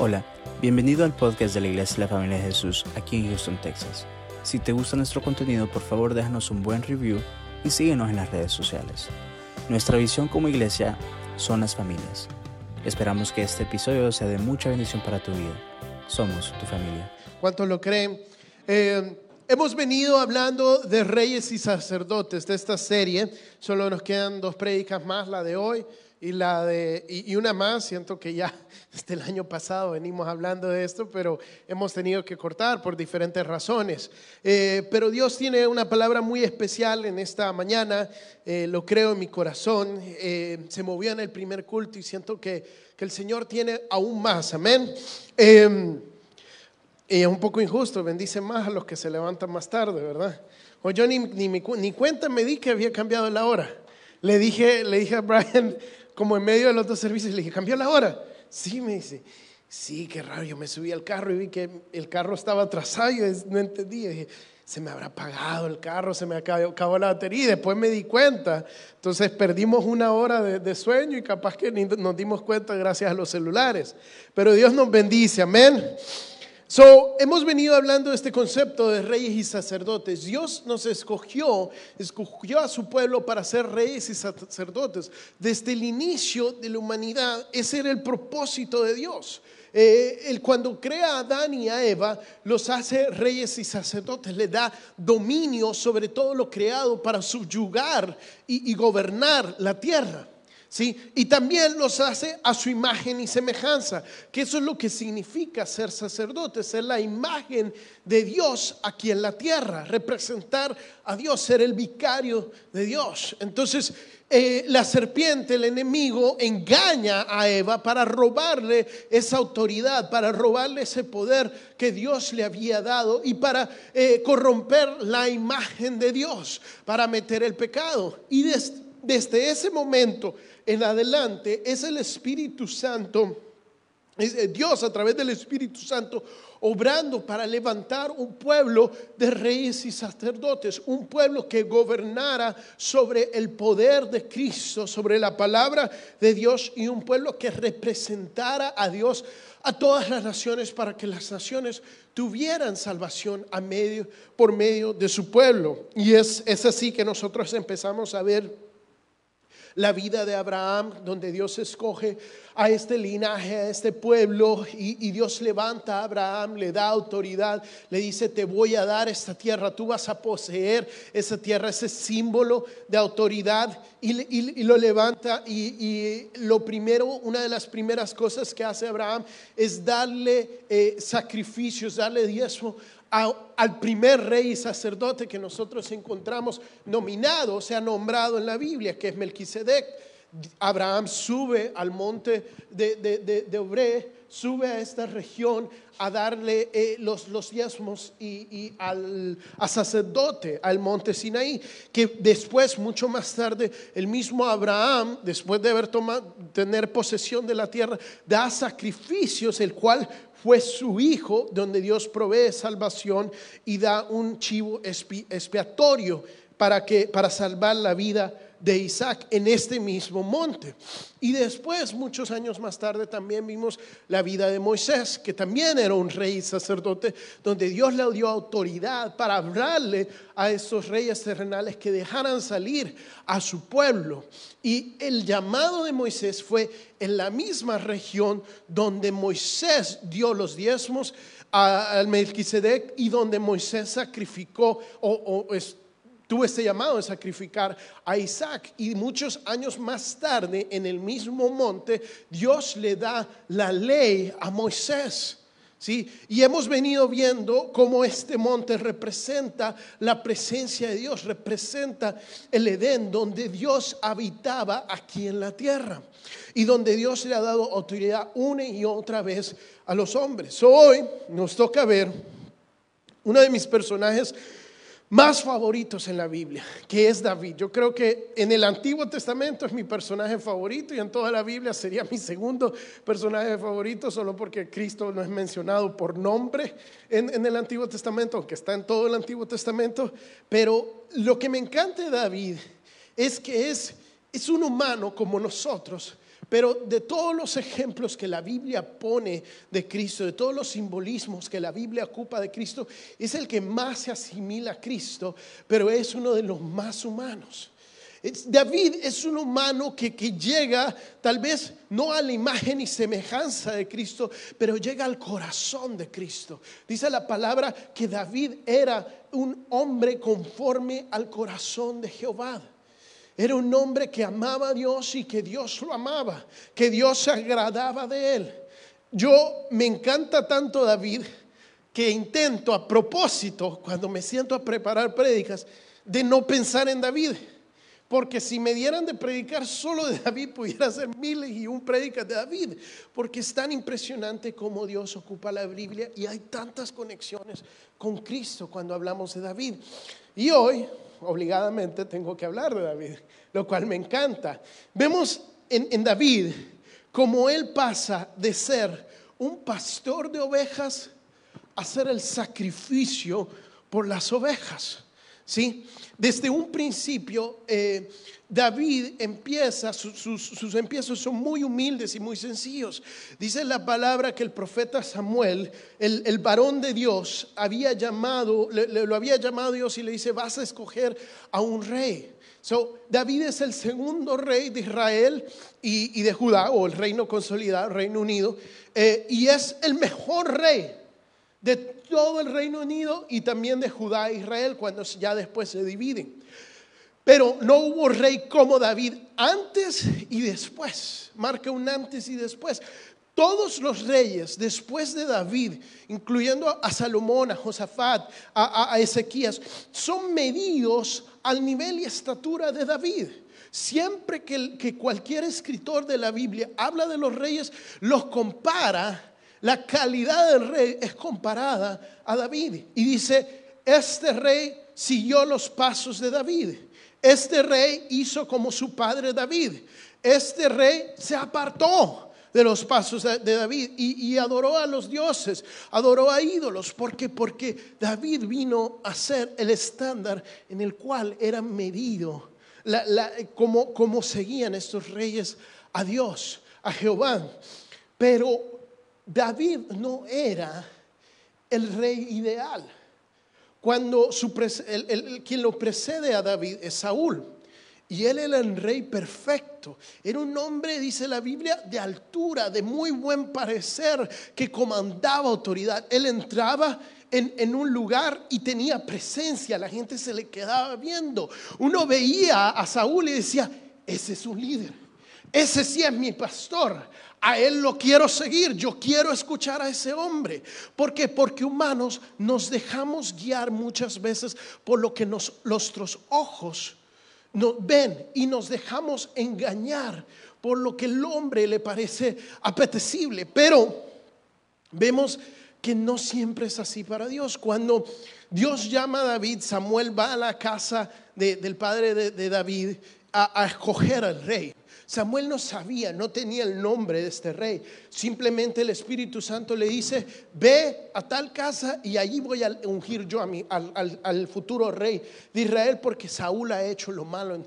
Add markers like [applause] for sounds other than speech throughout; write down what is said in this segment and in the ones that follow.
Hola, bienvenido al podcast de la Iglesia de la Familia de Jesús aquí en Houston, Texas. Si te gusta nuestro contenido, por favor déjanos un buen review y síguenos en las redes sociales. Nuestra visión como iglesia son las familias. Esperamos que este episodio sea de mucha bendición para tu vida. Somos tu familia. ¿Cuántos lo creen? Eh, hemos venido hablando de reyes y sacerdotes de esta serie. Solo nos quedan dos prédicas más, la de hoy y la de y, una más. Siento que ya [laughs] desde el año pasado venimos hablando de esto, pero hemos tenido que cortar por diferentes razones. Eh, pero Dios tiene una palabra muy especial en esta mañana. eh, lo creo en mi corazón. Eh, se movió en el primer culto y siento que, que el Señor tiene aún más. Amén. Eh, y es un poco injusto, bendice más a los que se levantan más tarde, ¿verdad? O yo ni, ni, ni cuenta me di que había cambiado la hora. Le dije, le dije a Brian, como en medio de los dos servicios, le dije, ¿cambió la hora? Sí, me dice, sí, qué raro. Yo me subí al carro y vi que el carro estaba atrasado y es- no entendía. Dije, se me habrá apagado el carro, se me acabó, acabó la batería. Y después me di cuenta. Entonces perdimos una hora de, de sueño y capaz que ni nos dimos cuenta gracias a los celulares. Pero Dios nos bendice, amén. So, hemos venido hablando de este concepto de reyes y sacerdotes. Dios nos escogió, escogió a su pueblo para ser reyes y sacerdotes. Desde el inicio de la humanidad, ese era el propósito de Dios. Eh, él cuando crea a Adán y a Eva, los hace reyes y sacerdotes, le da dominio sobre todo lo creado para subyugar y gobernar la tierra. ¿Sí? Y también los hace a su imagen y semejanza, que eso es lo que significa ser sacerdote, ser la imagen de Dios aquí en la tierra, representar a Dios, ser el vicario de Dios. Entonces, eh, la serpiente, el enemigo, engaña a Eva para robarle esa autoridad, para robarle ese poder que Dios le había dado y para eh, corromper la imagen de Dios, para meter el pecado. Y des- desde ese momento en adelante es el Espíritu Santo, es eh, Dios a través del Espíritu Santo obrando para levantar un pueblo de reyes y sacerdotes, un pueblo que gobernara sobre el poder de Cristo, sobre la palabra de Dios y un pueblo que representara a Dios a todas las naciones para que las naciones tuvieran salvación a medio, por medio de su pueblo. Y es, es así que nosotros empezamos a ver la vida de Abraham, donde Dios escoge a este linaje, a este pueblo, y, Dios levanta a Abraham, le da autoridad, le dice, te voy a dar esta tierra, tú vas a poseer esa tierra, ese símbolo de autoridad, y, lo levanta, y, y lo primero, una de las primeras cosas que hace Abraham es darle eh, sacrificios, darle diezmo al primer rey y sacerdote que nosotros encontramos nominado, o sea, nombrado en la Biblia, que es Melquisedec. Abraham sube al monte de, de, de- de Obré, sube a esta región a darle eh, los, los diezmos y, y al a sacerdote al monte Sinaí, que después, mucho más tarde, el mismo Abraham, después de haber tomado, tener posesión de la tierra, da sacrificios, el cual fue su hijo, donde Dios provee salvación y da un chivo expi- expiatorio para, que, para salvar la vida de Isaac en este mismo monte. Y después, muchos años más tarde, también vimos la vida de Moisés, que también era un rey sacerdote, donde Dios le dio autoridad para hablarle a estos reyes terrenales que dejaran salir a su pueblo. Y el llamado de Moisés fue en la misma región donde Moisés dio los diezmos al Melquisedec y donde Moisés sacrificó o, o tuvo este llamado de sacrificar a Isaac. Y muchos años más tarde, en el mismo monte, Dios le da la ley a Moisés. ¿sí? Y hemos venido viendo cómo este monte representa la presencia de Dios, representa el Edén, donde Dios habitaba aquí en la tierra y donde Dios le ha dado autoridad una y otra vez a los hombres. Hoy nos toca ver uno de mis personajes más favoritos en la Biblia, que es David. Yo creo que en el Antiguo Testamento es mi personaje favorito y en toda la Biblia sería mi segundo personaje favorito, solo porque Cristo no es mencionado por nombre en, en el Antiguo Testamento, aunque está en todo el Antiguo Testamento. Pero lo que me encanta de David es que es, es un humano como nosotros, Pero de todos los ejemplos que la Biblia pone de Cristo, de todos los simbolismos que la Biblia ocupa de Cristo, es el que más se asimila a Cristo, pero es uno de los más humanos. David es un humano que, que, llega tal vez no a la imagen y semejanza de Cristo, pero llega al corazón de Cristo. Dice la palabra que David era un hombre conforme al corazón de Jehová. Era un hombre que amaba a Dios y que Dios lo amaba, que Dios se agradaba de él. Yo me encanta tanto David que intento a propósito, cuando me siento a preparar prédicas, de no pensar en David. Porque si me dieran de predicar solo de David, pudiera hacer miles y un prédicas de David. Porque es tan impresionante cómo Dios ocupa la Biblia y hay tantas conexiones con Cristo cuando hablamos de David. Y hoy obligadamente tengo que hablar de David, lo cual me encanta. Vemos en, David cómo él pasa de ser un pastor de ovejas a ser el sacrificio por las ovejas. ¿Sí? Desde un principio, eh, David empieza, sus, empiezos son muy humildes y muy sencillos. Dice la palabra que el profeta Samuel, el, varón de Dios, había llamado, lo había llamado Dios y le dice, vas a escoger a un rey. So, David es el segundo rey de Israel y, de Judá, o el reino consolidado, Reino Unido, eh, y es el mejor rey de todo el Reino Unido y también de Judá e Israel cuando ya después se dividen. Pero no hubo rey como David antes y después. Marca un antes y después. Todos los reyes después de David, incluyendo a Salomón, a Josafat, a, Ezequías, son medidos al nivel y estatura de David. Siempre que, que cualquier escritor de la Biblia habla de los reyes, los compara la calidad del rey es comparada a David. Y dice, este rey siguió los pasos de David. Este rey hizo como su padre David. Este rey se apartó de los pasos de David y, adoró a los dioses, adoró a ídolos. ¿Por qué? Porque David vino a ser el estándar en el cual era medido, como, como seguían estos reyes a Dios, a Jehová. Pero David no era el rey ideal. Cuando quien lo precede a David es Saúl. Y él era el rey perfecto. Era un hombre, dice la Biblia, de altura, de muy buen parecer, que comandaba autoridad. Él entraba en, en, un lugar y tenía presencia. La gente se le quedaba viendo. Uno veía a Saúl y decía, ese es un líder. Ese sí es mi pastor. A él lo quiero seguir. Yo quiero escuchar a ese hombre. ¿Por qué? Porque humanos nos dejamos guiar muchas veces por lo que nuestros ojos nos ven y nos dejamos engañar por lo que el hombre le parece apetecible. Pero vemos que no siempre es así para Dios. Cuando Dios llama a David, Samuel va a la casa del padre de, David a escoger al rey. Samuel no sabía, no tenía el nombre de este rey. Simplemente el Espíritu Santo le dice, ve a tal casa y allí voy a ungir yo a mi, al, futuro rey de Israel porque Saúl ha hecho lo malo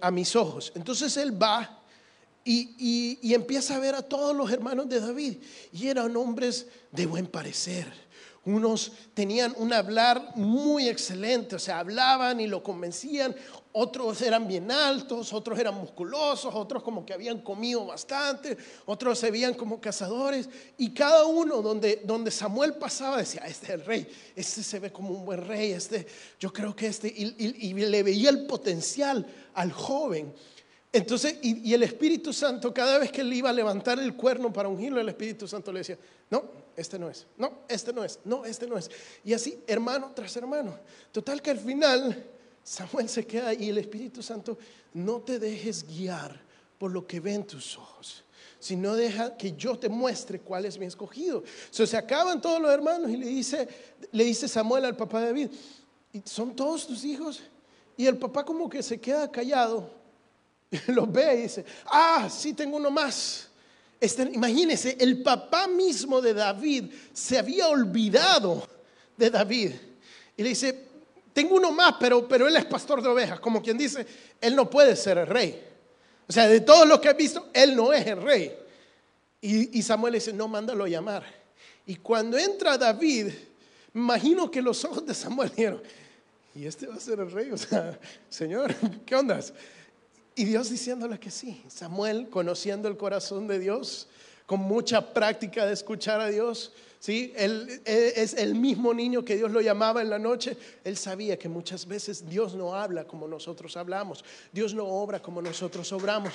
a mis ojos. Entonces él va y, y empieza a ver a todos los hermanos de David y eran hombres de buen parecer unos tenían un hablar muy excelente, o sea, hablaban y lo convencían. Otros eran bien altos, otros eran musculosos, otros como que habían comido bastante, otros se veían como cazadores. Y cada uno donde, donde Samuel pasaba decía, este es el rey, este se ve como un buen rey, este, yo creo que este, y, le veía el potencial al joven. Entonces, y, el Espíritu Santo, cada vez que él iba a levantar el cuerno para ungirlo, el Espíritu Santo le decía, no, este no es, no, este no es, no, este no es. Y así, hermano tras hermano. Total que al final Samuel se queda y el Espíritu Santo, no te dejes guiar por lo que ven tus ojos, sino deja que yo te muestre cuál es mi escogido. So, se acaban todos los hermanos y le dice, le dice Samuel al papá de David, ¿son todos tus hijos? Y el papá como que se queda callado, [laughs] los ve y dice, ah, sí tengo uno más. Este, imagínense, el papá mismo de David se había olvidado de David. Y le dice, tengo uno más, pero, pero él es pastor de ovejas. Como quien dice, él no puede ser el rey. O sea, de todos los que he visto, él no es el rey. Y, Samuel dice, no, mándalo a llamar. Y cuando entra David, imagino que los ojos de Samuel dijeron, y este va a ser el rey, o sea, Señor, [laughs] ¿qué onda? Y Dios diciéndole que sí. Samuel, conociendo el corazón de Dios, con mucha práctica de escuchar a Dios, ¿sí? Él, es el mismo niño que Dios lo llamaba en la noche. Él sabía que muchas veces Dios no habla como nosotros hablamos. Dios no obra como nosotros obramos.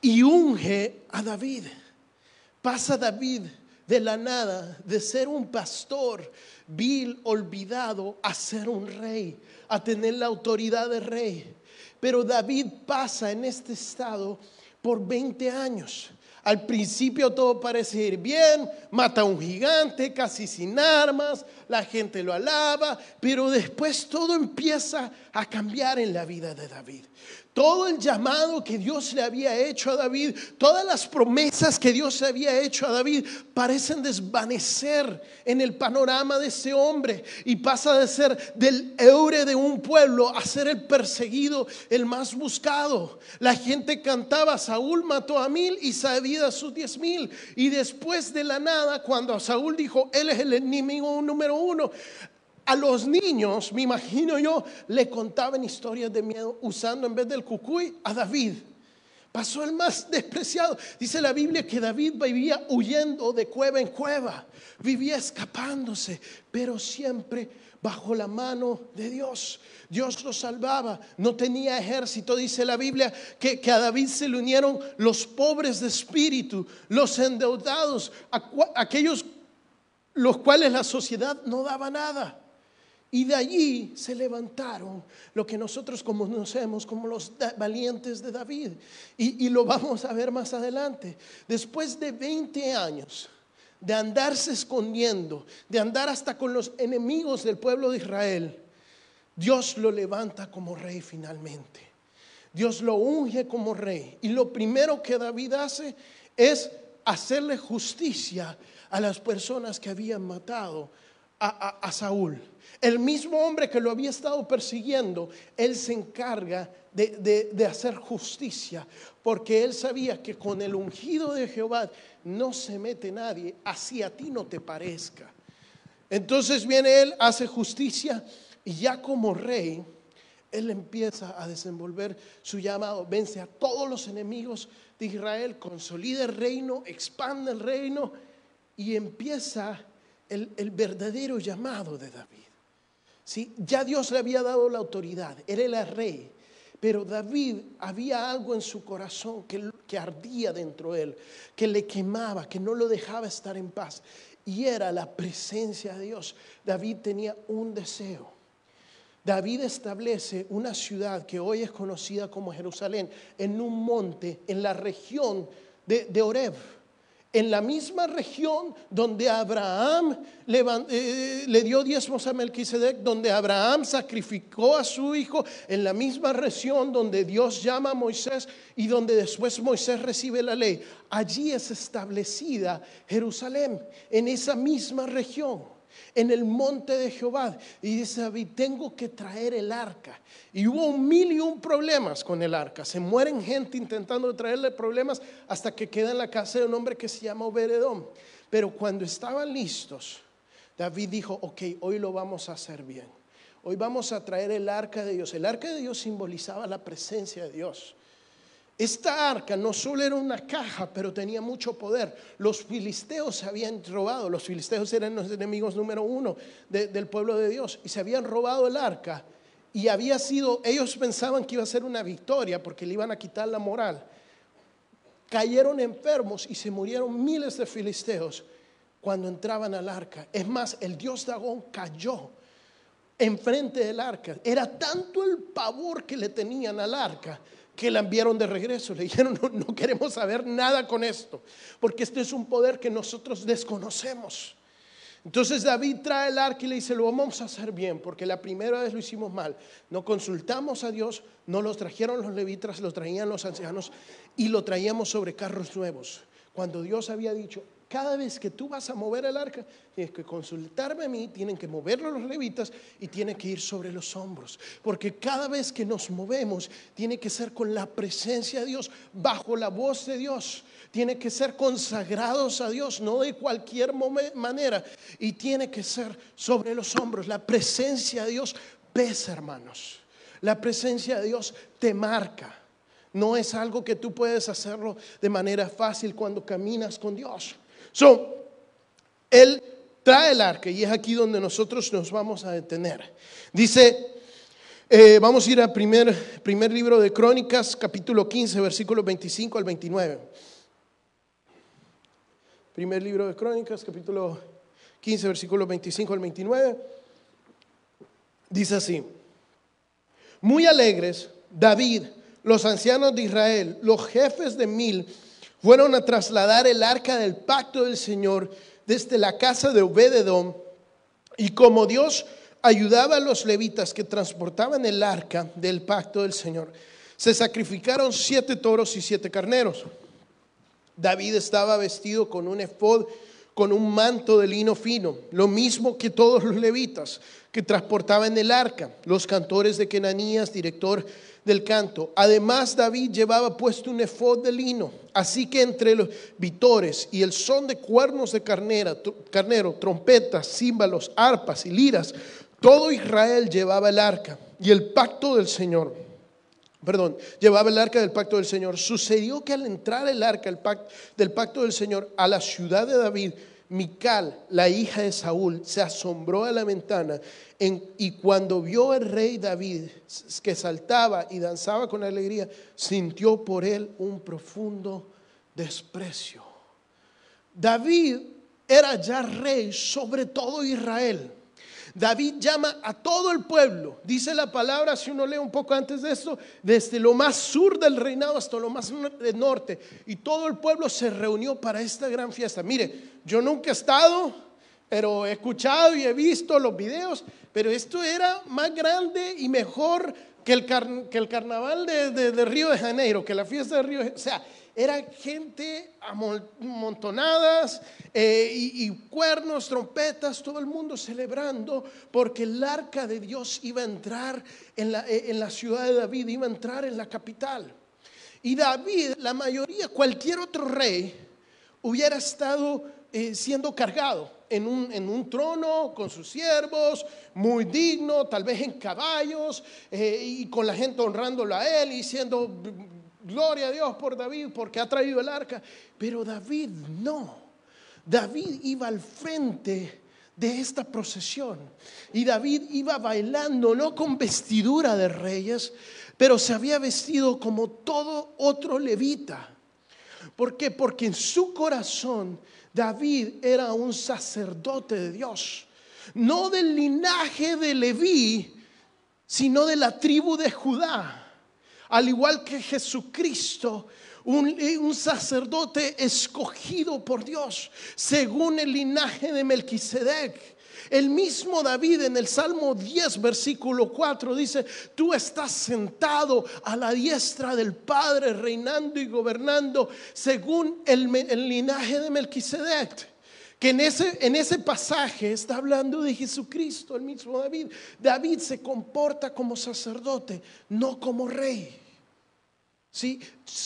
Y unge a David. Pasa David de la nada, de ser un pastor vil, olvidado, a ser un rey, a tener la autoridad de rey. Pero David pasa en este estado por 20 años. Al principio todo parece ir bien, mata a un gigante casi sin armas, la gente lo alaba, pero después todo empieza a cambiar en la vida de David. Todo el llamado que Dios le había hecho a David, todas las promesas que Dios le había hecho a David, parecen desvanecer en el panorama de ese hombre y pasa de ser del eure de un pueblo a ser el perseguido, el más buscado. La gente cantaba, Saúl mató a mil y David a sus diez mil. Y después de la nada, cuando Saúl dijo, él es el enemigo número uno, a los niños, me imagino yo, le contaban historias de miedo usando en vez del cucuy a David. Pasó el más despreciado. Dice la Biblia que David vivía huyendo de cueva en cueva, vivía escapándose, pero siempre bajo la mano de Dios. Dios lo salvaba, no tenía ejército, dice la Biblia, que, a David se le unieron los pobres de espíritu, los endeudados, aquellos los cuales la sociedad no daba nada. Y de allí se levantaron lo que nosotros conocemos como los valientes de David. Y, lo vamos a ver más adelante. Después de 20 años de andarse escondiendo, de andar hasta con los enemigos del pueblo de Israel, Dios lo levanta como rey finalmente. Dios lo unge como rey. Y lo primero que David hace es hacerle justicia a las personas que habían matado a Saúl. El mismo hombre que lo había estado persiguiendo, él se encarga de, hacer justicia, porque él sabía que con el ungido de Jehová no se mete nadie, así a ti no te parezca. Entonces viene él, hace justicia y ya como rey, él empieza a desenvolver su llamado, vence a todos los enemigos de Israel, consolida el reino, expande el reino y empieza el verdadero llamado de David. ¿sí? Ya Dios le había dado la autoridad, él era el rey. Pero David había algo en su corazón que, que ardía dentro de él, que le quemaba, que no lo dejaba estar en paz. Y era la presencia de Dios. David tenía un deseo. David establece una ciudad que hoy es conocida como Jerusalén, en un monte, en la región de, de Oreb en la misma región donde Abraham eh, le, dio diezmos a Melquisedec, donde Abraham sacrificó a su hijo, en la misma región donde Dios llama a Moisés y donde después Moisés recibe la ley. Allí es establecida Jerusalén, en esa misma región en el monte de Jehová. Y dice David, tengo que traer el arca. Y hubo un mil y un problemas con el arca. Se mueren gente intentando traerle problemas hasta que queda en la casa de un hombre que se llama Oberedón. Pero cuando estaban listos, David dijo, ok, hoy lo vamos a hacer bien. Hoy vamos a traer el arca de Dios. El arca de Dios simbolizaba la presencia de Dios. Esta arca no solo era una caja, pero tenía mucho poder. Los filisteos se habían robado, los filisteos eran los enemigos número uno del pueblo de Dios, y se habían robado el arca. Y había sido, ellos pensaban que iba a ser una victoria porque le iban a quitar la moral. Cayeron enfermos y se murieron miles de filisteos cuando entraban al arca. Es más, el dios Dagón cayó enfrente del arca. Era tanto el pavor que le tenían al arca que la enviaron de regreso. Le dijeron, no, queremos saber nada con esto, porque este es un poder que nosotros desconocemos. Entonces David trae el arca y le dice, lo vamos a hacer bien, porque la primera vez lo hicimos mal. No consultamos a Dios, no los trajeron los levitas, lo traían los ancianos y lo traíamos sobre carros nuevos. Cuando Dios había dicho, Cada vez que tú vas a mover el arca, tienes que consultarme a mí, tienen que moverlo los levitas y tiene que ir sobre los hombros. Porque cada vez que nos movemos, tiene que ser con la presencia de Dios, bajo la voz de Dios. Tiene que ser consagrados a Dios, no de cualquier manera. Y tiene que ser sobre los hombros. La presencia de Dios pesa, hermanos. La presencia de Dios te marca. No es algo que tú puedes hacerlo de manera fácil cuando caminas con Dios. So, él trae el arca y es aquí donde nosotros nos vamos a detener. Dice, eh, vamos a ir al primer, primer libro de Crónicas, capítulo 15, versículos 25 al 29. Primer libro de Crónicas, capítulo 15, versículos 25 al 29. Dice así, muy alegres, David, los ancianos de Israel, los jefes de mil, fueron a trasladar el arca del pacto del Señor desde la casa de Obededom. Y como Dios ayudaba a los levitas que transportaban el arca del pacto del Señor, se sacrificaron siete toros y siete carneros. David estaba vestido con un efod, con un manto de lino fino, lo mismo que todos los levitas que transportaban el arca, los cantores de Kenanías, director del canto. Además, David llevaba puesto un efod de lino. Así que entre los vitores y el son de cuernos de carnera, carnero, trompetas, címbalos, arpas y liras, todo Israel llevaba el arca y el pacto del Señor. Perdón, llevaba el arca del pacto del Señor. Sucedió que al entrar el arca del pacto del Señor a la ciudad de David, Mical, la hija de Saúl, se asombró a la ventana y cuando vio el rey David que saltaba y danzaba con alegría, sintió por él un profundo desprecio. David era ya rey sobre todo Israel. David llama a todo el pueblo, dice la palabra, si uno lee un poco antes de esto, desde lo más sur del reinado hasta lo más norte, y todo el pueblo se reunió para esta gran fiesta. Mire, yo nunca he estado, pero he escuchado y he visto los videos, pero esto era más grande y mejor que el, que el carnaval de, de, Río de Janeiro, que la fiesta de Río de Janeiro. O sea, era gente amontonadas eh, y, cuernos, trompetas, todo el mundo celebrando porque el arca de Dios iba a entrar en la, eh, en la ciudad de David, iba a entrar en la capital. Y David, la mayoría, cualquier otro rey, hubiera estado eh, siendo cargado en un, en un, trono con sus siervos, muy digno, tal vez en caballos, y con la gente honrándolo a él y diciendo, gloria a Dios por David porque ha traído el arca. Pero David no. David iba al frente de esta procesión. Y David iba bailando, no con vestidura de reyes, pero se había vestido como todo otro levita. ¿Por qué? Porque en su corazón David era un sacerdote de Dios, no del linaje de Leví, sino de la tribu de Judá al igual que Jesucristo, un, sacerdote escogido por Dios, según el linaje de Melquisedec. El mismo David en el Salmo 10, versículo 4 dice, tú estás sentado a la diestra del Padre, reinando y gobernando según el, el linaje de Melquisedec. Que en ese, en ese pasaje está hablando de Jesucristo, el mismo David. David se comporta como sacerdote, no como rey. ¿Sí?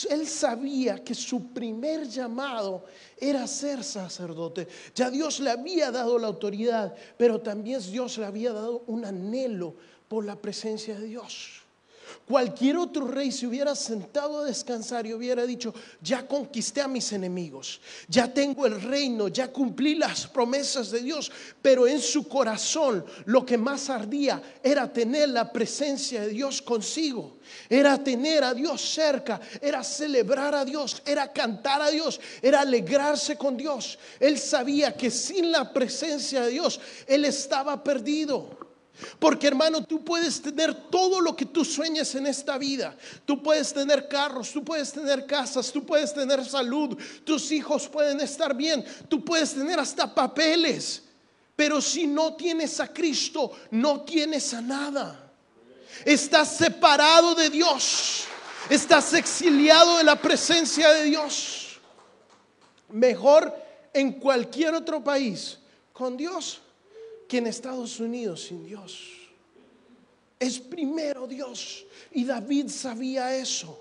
Él sabía que su primer llamado era ser sacerdote. Ya Dios le había dado la autoridad, pero también Dios le había dado un anhelo por la presencia de Dios. Cualquier otro rey se hubiera sentado a descansar y hubiera dicho, ya conquisté a mis enemigos, ya tengo el reino, ya cumplí las promesas de Dios, pero en su corazón lo que más ardía era tener la presencia de Dios consigo, era tener a Dios cerca, era celebrar a Dios, era cantar a Dios, era alegrarse con Dios. Él sabía que sin la presencia de Dios, él estaba perdido. Porque hermano, tú puedes tener todo lo que tú sueñes en esta vida. Tú puedes tener carros, tú puedes tener casas, tú puedes tener salud, tus hijos pueden estar bien, tú puedes tener hasta papeles. Pero si no tienes a Cristo, no tienes a nada. Estás separado de Dios. Estás exiliado de la presencia de Dios. Mejor en cualquier otro país con Dios que en Estados Unidos sin Dios. Es primero Dios. Y David sabía eso.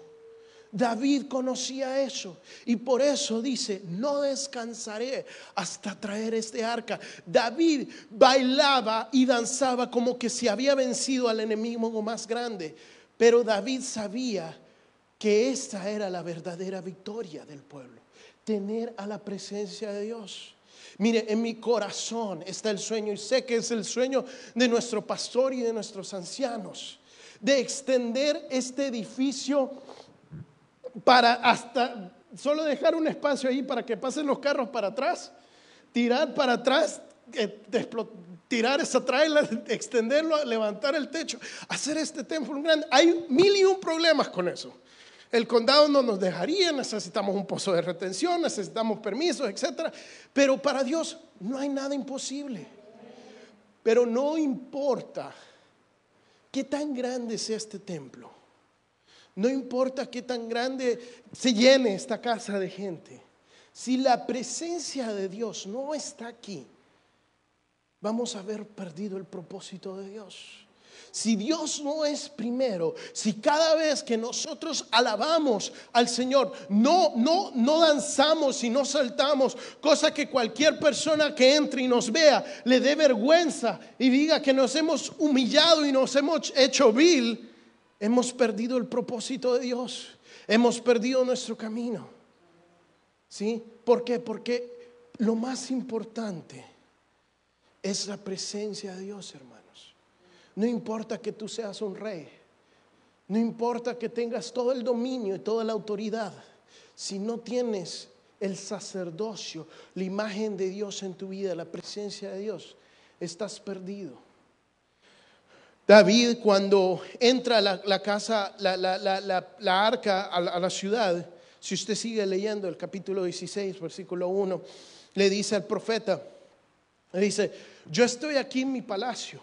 David conocía eso y por eso dice, no descansaré hasta traer este arca. David bailaba y danzaba como que se había vencido al enemigo más grande, pero David sabía que esta era la verdadera victoria del pueblo, tener a la presencia de Dios. Mire, en mi corazón está el sueño y sé que es el sueño de nuestro pastor y de nuestros ancianos, de extender este edificio para hasta solo dejar un espacio ahí para que pasen los carros para atrás, tirar para atrás, eh, tirar esa traila, [laughs] extenderlo, levantar el techo, hacer este templo grande. Hay mil y un problemas con eso. El condado no nos dejaría, necesitamos un pozo de retención, necesitamos permisos, etc. Pero para Dios no hay nada imposible. Pero no importa qué tan grande sea este templo. No importa qué tan grande se llene esta casa de gente. Si la presencia de Dios no está aquí, vamos a haber perdido el propósito de Dios. Si Dios no es primero, si cada vez que nosotros alabamos al Señor, no no no danzamos y no saltamos, cosa que cualquier persona que entre y nos vea le dé vergüenza y diga que nos hemos humillado y nos hemos hecho vil, hemos perdido el propósito de Dios, hemos perdido nuestro camino. ¿Sí? ¿Por qué? Porque lo más importante es la presencia de Dios, hermanos. No importa que tú seas un rey, no importa que tengas todo el dominio y toda la autoridad, si no tienes el sacerdocio, la imagen de Dios en tu vida, la presencia de Dios, estás perdido. David cuando entra a la, casa, la, arca a, a la ciudad, si usted sigue leyendo el capítulo 16, versículo 1, le dice al profeta, le dice, yo estoy aquí en mi palacio,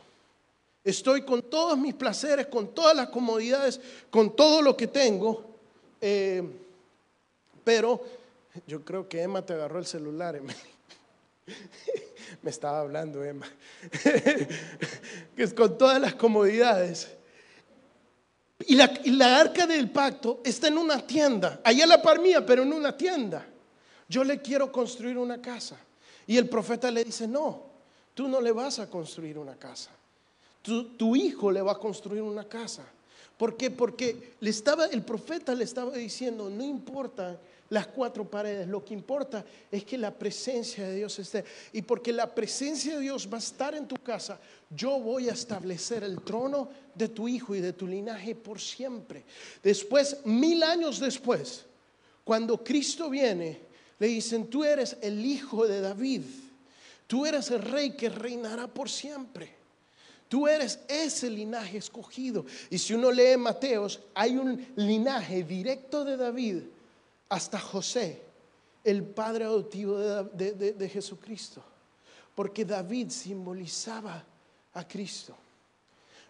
estoy con todos mis placeres, con todas las comodidades, con todo lo que tengo, eh, pero yo creo que Emma te agarró el celular, Emma. [laughs] Me estaba hablando Emma. [laughs] que es con todas las comodidades. Y la, arca del pacto está en una tienda, allá la par mía, pero en una tienda. Yo le quiero construir una casa. Y el profeta le dice, no, tú no le vas a construir una casa. Tu hijo le va a construir una casa. ¿Por qué? Porque le estaba, el profeta le estaba diciendo, no importa las cuatro paredes. Lo que importa es que la presencia de Dios esté. Y porque la presencia de Dios va a estar en tu casa, yo voy a establecer el trono de tu hijo y de tu linaje por siempre. Después, mil años después, cuando Cristo viene, le dicen, tú eres el hijo de David. Tú eres el rey que reinará por siempre. Tú eres ese linaje escogido. Y si uno lee Mateos, hay un linaje directo de David hasta José, el padre adoptivo de, Jesucristo, porque David simbolizaba a Cristo.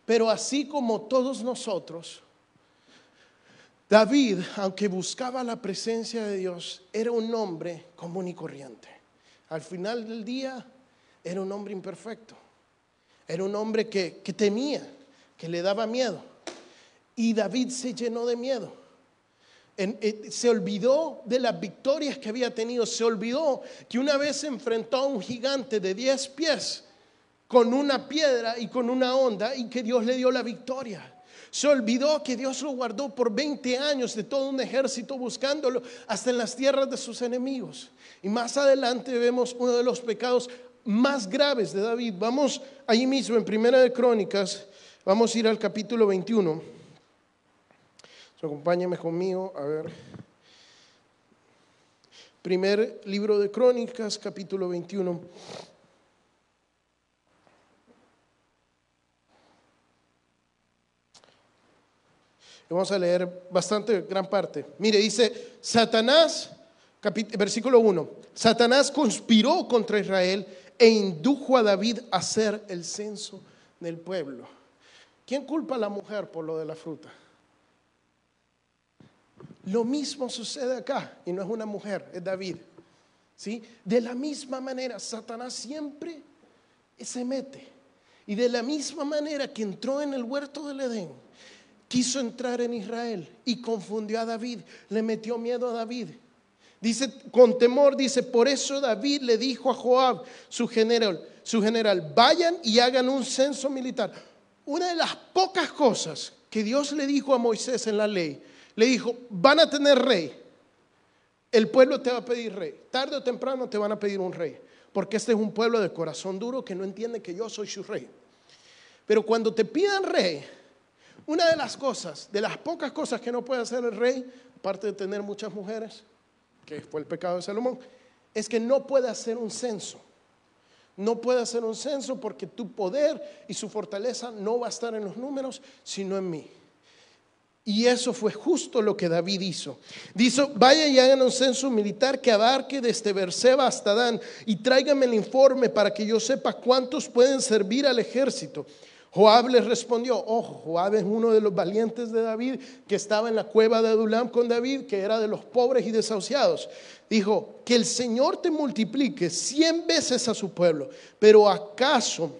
Pero así como todos nosotros, David, aunque buscaba la presencia de Dios, era un hombre común y corriente. Al final del día, era un hombre imperfecto. Era un hombre que, que temía, que le daba miedo. Y David se llenó de miedo. Eh, se olvidó de las victorias que había tenido, se olvidó que una vez se enfrentó a un gigante de 10 pies con una piedra y con una onda y que Dios le dio la victoria. Se olvidó que Dios lo guardó por 20 años de todo un ejército buscándolo hasta en las tierras de sus enemigos. Y más adelante vemos uno de los pecados más graves de David. Vamos allí mismo en Primera de Crónicas, vamos a ir al capítulo 21 acompáñame conmigo a ver. Primer libro de Crónicas, capítulo 21. Vamos a leer bastante, gran parte. Mire, dice, Satanás, versículo 1, Satanás conspiró contra Israel e indujo a David a hacer el censo del pueblo. ¿Quién culpa a la mujer por lo de la fruta? Lo mismo sucede acá, y no es una mujer, es David. ¿Sí? De la misma manera, Satanás siempre se mete. Y de la misma manera que entró en el huerto del Edén, quiso entrar en Israel y confundió a David, le metió miedo a David. Dice, con temor, dice, por eso David le dijo a Joab, su general, su general, vayan y hagan un censo militar. Una de las pocas cosas que Dios le dijo a Moisés en la ley, le dijo, van a tener rey. El pueblo te va a pedir rey. Tarde o temprano te van a pedir un rey. Porque este es un pueblo de corazón duro que no entiende que yo soy su rey. Pero cuando te pidan rey, una de las cosas, de las pocas cosas que no puede hacer el rey, aparte de tener muchas mujeres, que fue el pecado de Salomón, es que no puede hacer un censo. No puede hacer un censo porque tu poder y su fortaleza no va a estar en los números, sino en mí. Y eso fue justo lo que David hizo. Dice, vaya y hagan un censo militar que abarque desde Berseba hasta Dan y tráigame el informe para que yo sepa cuántos pueden servir al ejército. Joab les respondió, ojo, Joab es uno de los valientes de David que estaba en la cueva de Adulam con David, que era de los pobres y desahuciados. Dijo, que el Señor te multiplique cien veces a su pueblo, pero ¿acaso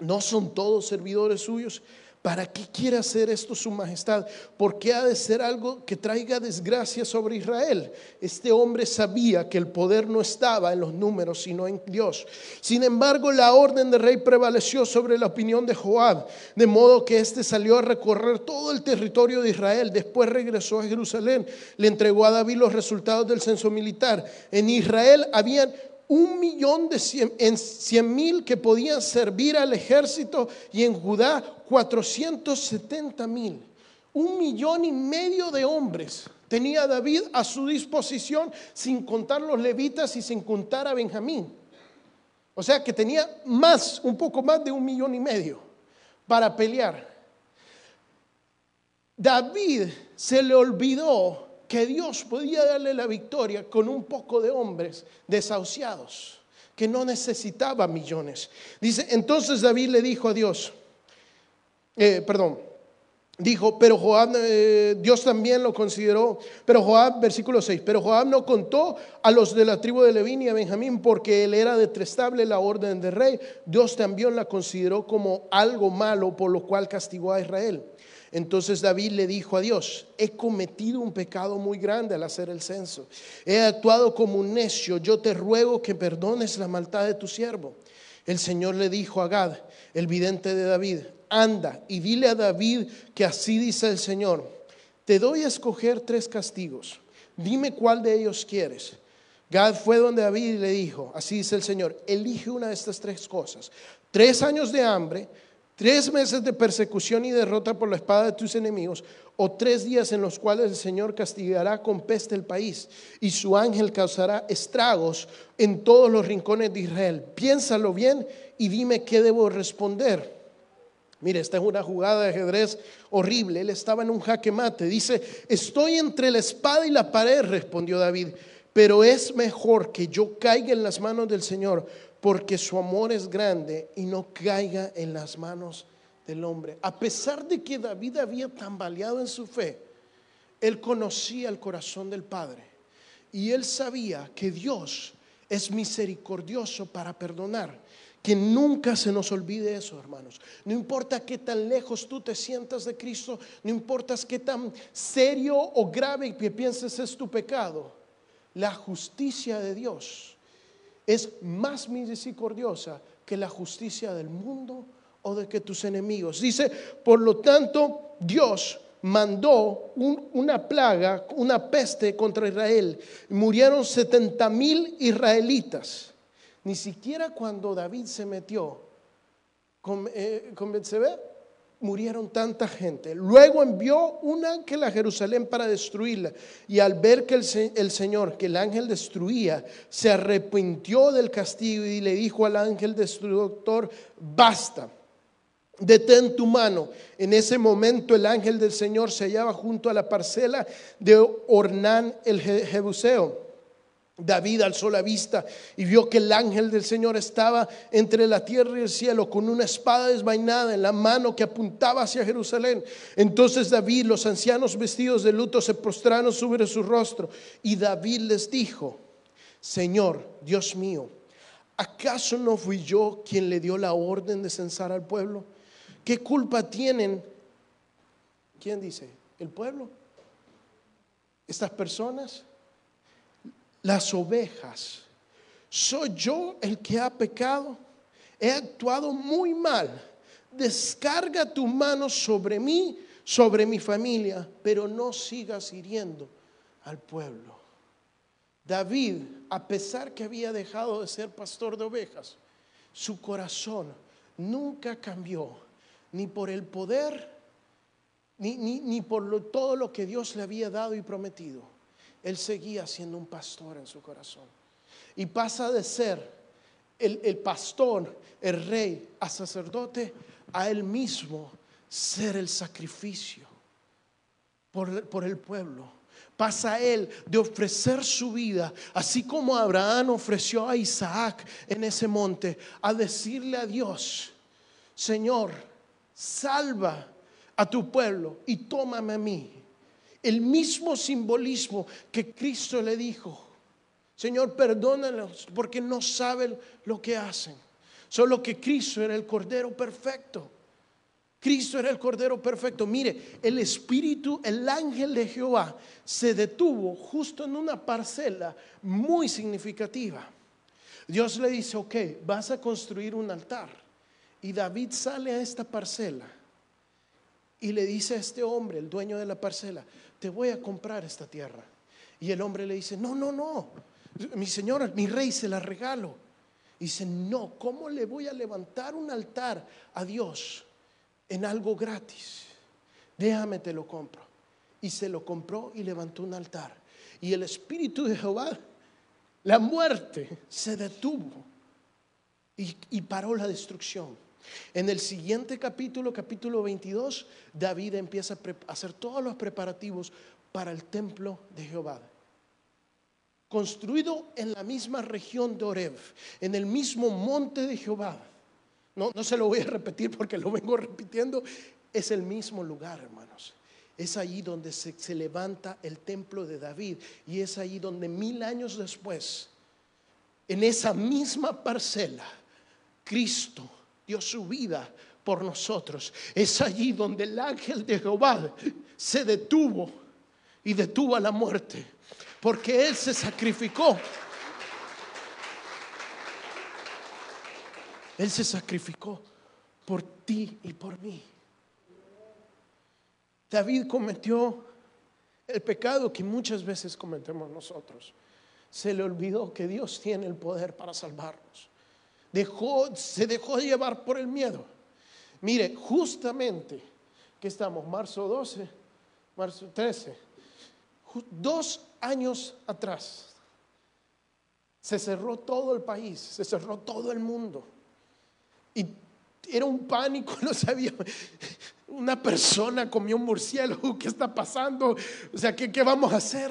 no son todos servidores suyos? ¿Para qué quiere hacer esto su majestad? ¿Por qué ha de ser algo que traiga desgracia sobre Israel? Este hombre sabía que el poder no estaba en los números, sino en Dios. Sin embargo, la orden del rey prevaleció sobre la opinión de Joab, de modo que éste salió a recorrer todo el territorio de Israel. Después regresó a Jerusalén, le entregó a David los resultados del censo militar. En Israel habían un millón de cien, en cien mil que podían servir al ejército y en Judá 470 mil. Un millón y medio de hombres tenía David a su disposición sin contar los levitas y sin contar a Benjamín. O sea que tenía más, un poco más de un millón y medio para pelear. David se le olvidó que Dios podía darle la victoria con un poco de hombres desahuciados, que no necesitaba millones. Dice, entonces David le dijo a Dios, eh, perdón, dijo, pero Joab, eh, Dios también lo consideró, pero Joab, versículo 6, pero Joab no contó a los de la tribu de Levín y a Benjamín porque él era detestable la orden del rey. Dios también la consideró como algo malo, por lo cual castigó a Israel. Entonces David le dijo a Dios, he cometido un pecado muy grande al hacer el censo. He actuado como un necio. Yo te ruego que perdones la maldad de tu siervo. El Señor le dijo a Gad, el vidente de David, anda y dile a David que así dice el Señor, te doy a escoger tres castigos. Dime cuál de ellos quieres. Gad fue donde David y le dijo, así dice el Señor, elige una de estas tres cosas. Tres años de hambre tres meses de persecución y derrota por la espada de tus enemigos, o tres días en los cuales el Señor castigará con peste el país y su ángel causará estragos en todos los rincones de Israel. Piénsalo bien y dime qué debo responder. Mire, esta es una jugada de ajedrez horrible. Él estaba en un jaque mate. Dice, estoy entre la espada y la pared, respondió David, pero es mejor que yo caiga en las manos del Señor porque su amor es grande y no caiga en las manos del hombre. A pesar de que David había tambaleado en su fe, él conocía el corazón del Padre y él sabía que Dios es misericordioso para perdonar. Que nunca se nos olvide eso, hermanos. No importa qué tan lejos tú te sientas de Cristo, no importa qué tan serio o grave que pienses es tu pecado, la justicia de Dios es más misericordiosa que la justicia del mundo o de que tus enemigos. Dice, por lo tanto, Dios mandó una plaga, una peste contra Israel. Murieron 70 mil israelitas. Ni siquiera cuando David se metió con, eh, murieron tanta gente. Luego envió un ángel a Jerusalén para destruirla. Y al ver que el, Señor, que el ángel destruía, se arrepintió del castigo y le dijo al ángel destructor, basta. Detén tu mano. En ese momento el ángel del Señor se hallaba junto a la parcela de Ornán el Jebuseo David alzó la vista y vio que el ángel del Señor estaba entre la tierra y el cielo con una espada desvainada en la mano que apuntaba hacia Jerusalén. Entonces David, los ancianos vestidos de luto, se prostraron sobre su rostro y David les dijo, Señor, Dios mío, ¿acaso no fui yo quien le dio la orden de censar al pueblo? ¿Qué culpa tienen? ¿Quién dice? ¿El pueblo? ¿Estas personas? Las ovejas. ¿Soy yo el que ha pecado? He actuado muy mal. Descarga tu mano sobre mí, sobre mi familia, pero no sigas hiriendo al pueblo. David, a pesar que había dejado de ser pastor de ovejas, su corazón nunca cambió, ni por el poder, ni, por todo lo que Dios le había dado y prometido. Él seguía siendo un pastor en su corazón. Y pasa de ser el, el pastor, el rey, a sacerdote, a él mismo ser el sacrificio por, por el pueblo pasa él de ofrecer su vida, así como Abraham ofreció a Isaac en ese monte, a decirle a Dios, Señor, salva a tu pueblo y tómame a mí. El mismo simbolismo que Cristo le dijo, Señor, perdónalos porque no saben lo que hacen. Solo que Cristo era el Cordero perfecto Cristo era el Cordero perfecto. Mire, el Espíritu, el ángel de Jehová se detuvo justo en una parcela muy significativa. Dios le dice, ok, vas a construir un altar. Y David sale a esta parcela y le dice a este hombre, el dueño de la parcela, te voy a comprar esta tierra. Y el hombre le dice, no, no, no, mi señora, mi rey, se la regalo. Y dice, no, ¿cómo le voy a levantar un altar a Dios? en algo gratis. Déjame, te lo compro. Y se lo compró y levantó un altar. Y el Espíritu de Jehová, la muerte, se detuvo y, paró la destrucción. En el siguiente capítulo, capítulo 22, David empieza a hacer todos los preparativos para el templo de Jehová. Construido en la misma región de Oreb, en el mismo monte de Jehová. No, no se lo voy a repetir porque lo vengo repitiendo. Es el mismo lugar, hermanos. Es allí donde se, se, levanta el templo de David y es allí donde mil años después, en esa misma parcela, Cristo dio su vida por nosotros. Es allí donde el ángel de Jehová se detuvo y detuvo a la muerte, porque Él se sacrificó Él se sacrificó por ti y por mí. David cometió el pecado que muchas veces cometemos nosotros. Se le olvidó que Dios tiene el poder para salvarnos. Dejó, se dejó llevar por el miedo. Mire, justamente que estamos, marzo 12, marzo 13, dos años atrás, se cerró todo el país, se cerró todo el mundo. Y era un pánico, [laughs] no sabía. Una persona comió un murciélago, ¿qué está pasando? O sea, ¿qué, ¿qué, vamos a hacer?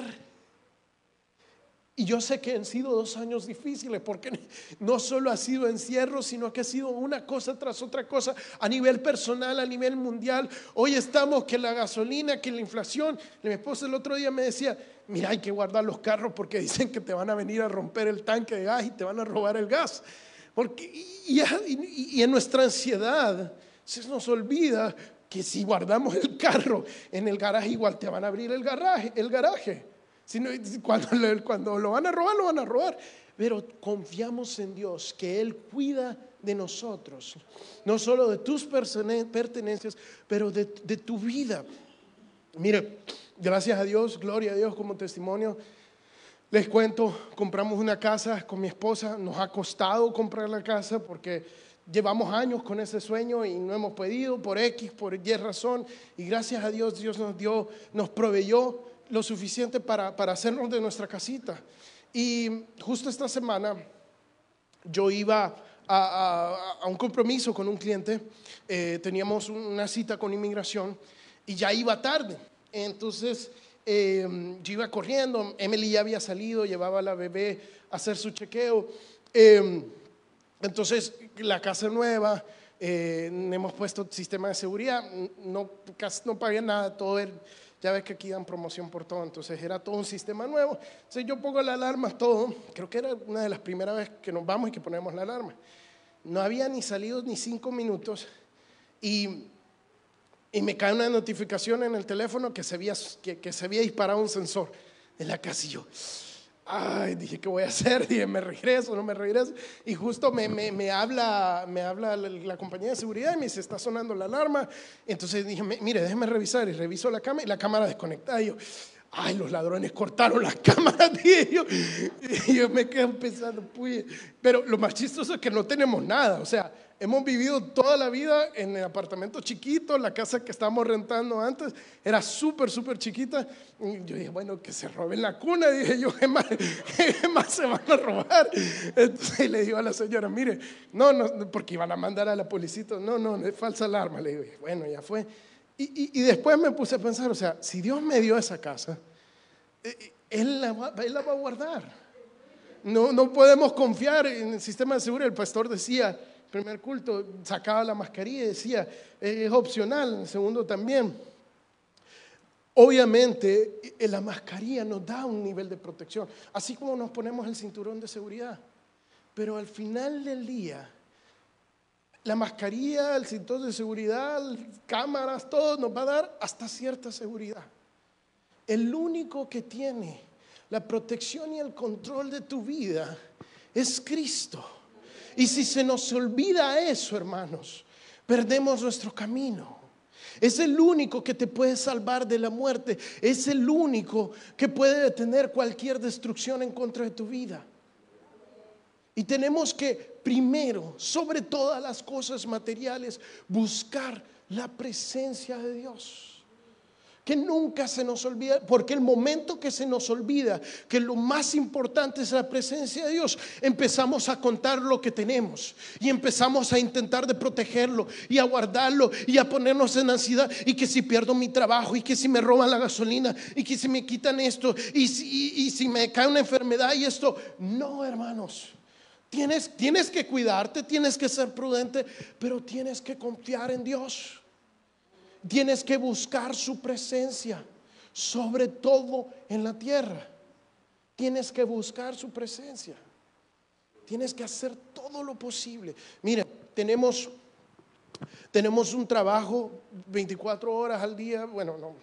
Y yo sé que han sido dos años difíciles porque [laughs] no solo ha sido encierro, sino que ha sido una cosa tras otra cosa a nivel personal, a nivel mundial. Hoy estamos que la gasolina, que la inflación. Mi esposa el otro día me decía, mira, hay que guardar los carros porque [laughs] dicen que te van a venir a romper el tanque de gas y te van a robar el gas. Porque, y, en nuestra ansiedad se nos olvida que si guardamos el carro en el garaje, igual te van a abrir el garaje. El garaje. Cuando, [laughs] cuando lo van a robar, lo van a robar. Pero confiamos en Dios, que Él cuida de nosotros, no solo de tus pertenencias, pero de, de tu vida. Mire, gracias a Dios, gloria a Dios como testimonio. Les cuento, compramos una casa con mi esposa, nos ha costado comprar la casa porque llevamos años con ese sueño y no hemos podido por X, por Y razón, y gracias a Dios Dios nos dio, nos proveyó lo suficiente para, para hacernos de nuestra casita. Y justo esta semana yo iba a, un compromiso con un cliente, eh, teníamos una cita con inmigración y ya iba tarde. Entonces Em, yo iba corriendo, Emily ya había salido, llevaba a la bebé a hacer su chequeo. Em, entonces, la casa nueva, eh, hemos puesto sistema de seguridad, no, no pagué nada, todo, Ya ves que aquí dan promoción por todo, entonces era todo un sistema nuevo. Entonces yo pongo la alarma, todo. Creo que era una de las primeras veces que nos vamos y que ponemos la alarma. No había ni salido ni cinco minutos y, y me cae una notificación en el teléfono que se había, que, que se había disparado un sensor en la casa y yo, ay, dije, ¿qué voy a hacer? [laughs] Dije, ¿me regreso? ¿No me regreso? Y justo me, me, me habla, me habla la, la, compañía de seguridad y me dice, está sonando la alarma. Entonces dije, mire, déjeme revisar. Y reviso la cámara y la cámara desconectada. Y yo, ay, los ladrones cortaron las [laughs] cámaras, dije yo. Y yo me quedo pensando, pues, pero lo más chistoso es que no tenemos nada. O sea, hemos vivido toda la vida en el apartamento chiquito, la casa que estábamos rentando antes era súper, súper chiquita. Y yo dije, bueno, que se roben la cuna, [laughs] dije yo, ¿qué más, qué más se van a robar? Entonces le digo a la señora, mire, no, no, porque iban a mandar a la policía, no, no, es falsa alarma. Le digo, bueno, ya fue. Y, y, y, después me puse a pensar, o sea, si Dios me dio esa casa, Él la va, él la va a guardar. No, no podemos confiar en el sistema de seguridad. El pastor decía, primer culto sacaba la mascarilla y decía, es opcional, el segundo también. Obviamente, la mascarilla nos da un nivel de protección, así como nos ponemos el cinturón de seguridad. Pero al final del día, la mascarilla, el cinturón de seguridad, cámaras, todo nos va a dar hasta cierta seguridad. El único que tiene la protección y el control de tu vida es Cristo. Y si se nos olvida eso, hermanos, perdemos nuestro camino. Es el único que te puede salvar de la muerte. Es el único que puede detener cualquier destrucción en contra de tu vida. Y tenemos que primero, sobre todas las cosas materiales, buscar la presencia de Dios que nunca se nos olvida, porque el momento que se nos olvida que lo más importante es la presencia de Dios, empezamos a contar lo que tenemos y empezamos a intentar de protegerlo y a guardarlo y a ponernos en ansiedad y que si pierdo mi trabajo y que si me roban la gasolina y que si me quitan esto y si, y, y si me cae una enfermedad y esto, no hermanos. Tienes, tienes que cuidarte, tienes que ser prudente, pero tienes que confiar en Dios. Tienes que buscar su presencia, sobre todo en la tierra. Tienes que buscar su presencia. Tienes que hacer todo lo posible. Mira, tenemos, tenemos un trabajo 24 horas al día. Bueno, no.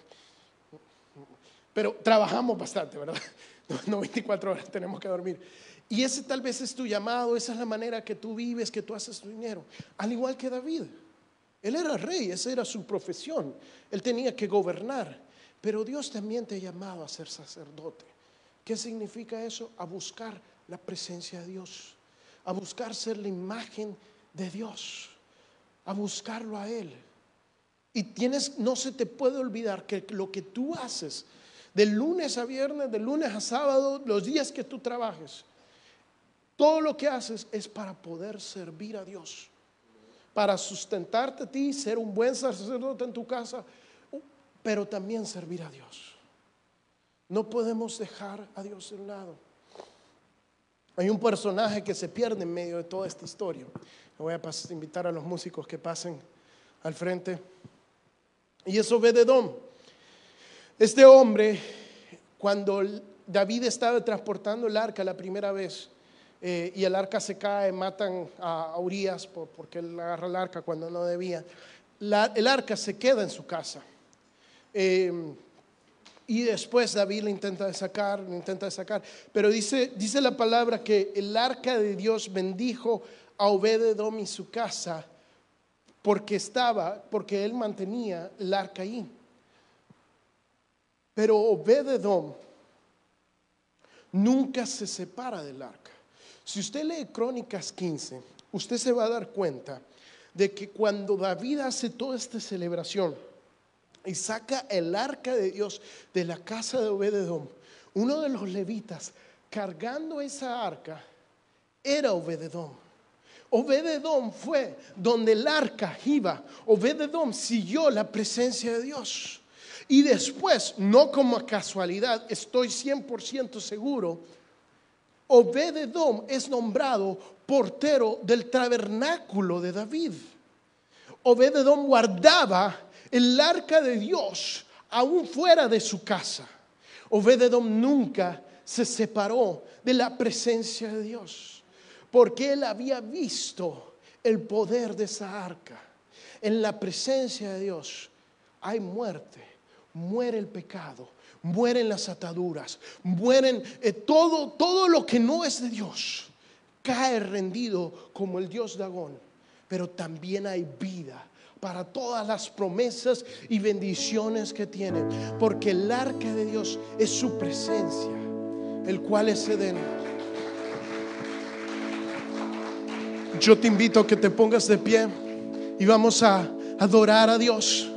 Pero trabajamos bastante, ¿verdad? [laughs] No 24 horas, tenemos que dormir. Y ese tal vez es tu llamado, esa es la manera que tú vives, que tú haces tu dinero. Al igual que David. Él era rey, esa era su profesión. Él tenía que gobernar. Pero Dios también te ha llamado a ser sacerdote. ¿Qué significa eso? A buscar la presencia de Dios. A buscar ser la imagen de Dios. A buscarlo a Él. Y tienes, no se te puede olvidar que lo que tú haces de lunes a viernes, de lunes a sábado, los días que tú trabajes, todo lo que haces es para poder servir a Dios para sustentarte a ti, ser un buen sacerdote en tu casa, pero también servir a Dios. No podemos dejar a Dios de un lado. Hay un personaje que se pierde en medio de toda esta historia. voy a invitar a los músicos que pasen al frente. Y es Obededón. Este hombre, cuando David estaba transportando el arca la primera vez, eh, y el arca se cae, matan a Urias porque él agarra el arca cuando no debía. el arca se queda en su casa. Eh, y después David le intenta sacar, intenta sacar. Pero dice, dice la palabra que el arca de Dios bendijo a Obededom y su casa porque estaba, porque él mantenía el arca ahí. Pero Obededom nunca se separa del arca. Si usted lee Crónicas 15, usted se va a dar cuenta de que cuando David hace toda esta celebración y saca el arca de Dios de la casa de Obededom, uno de los levitas cargando esa arca era Obededom. Obededom fue donde el arca iba. Obededom siguió la presencia de Dios. Y después, no como casualidad, estoy 100% seguro, Obededom es nombrado portero del tabernáculo de David. Obededom guardaba el arca de Dios aún fuera de su casa. Obededom nunca se separó de la presencia de Dios, porque él había visto el poder de esa arca. En la presencia de Dios hay muerte, muere el pecado, mueren las ataduras, mueren eh, todo, todo lo que no es de Dios, cae rendido como el Dios Dagón, pero también hay vida para todas las promesas y bendiciones que tiene, porque el arca de Dios es su presencia, el cual es Edén. Yo te invito a que te pongas de pie y vamos a adorar a Dios.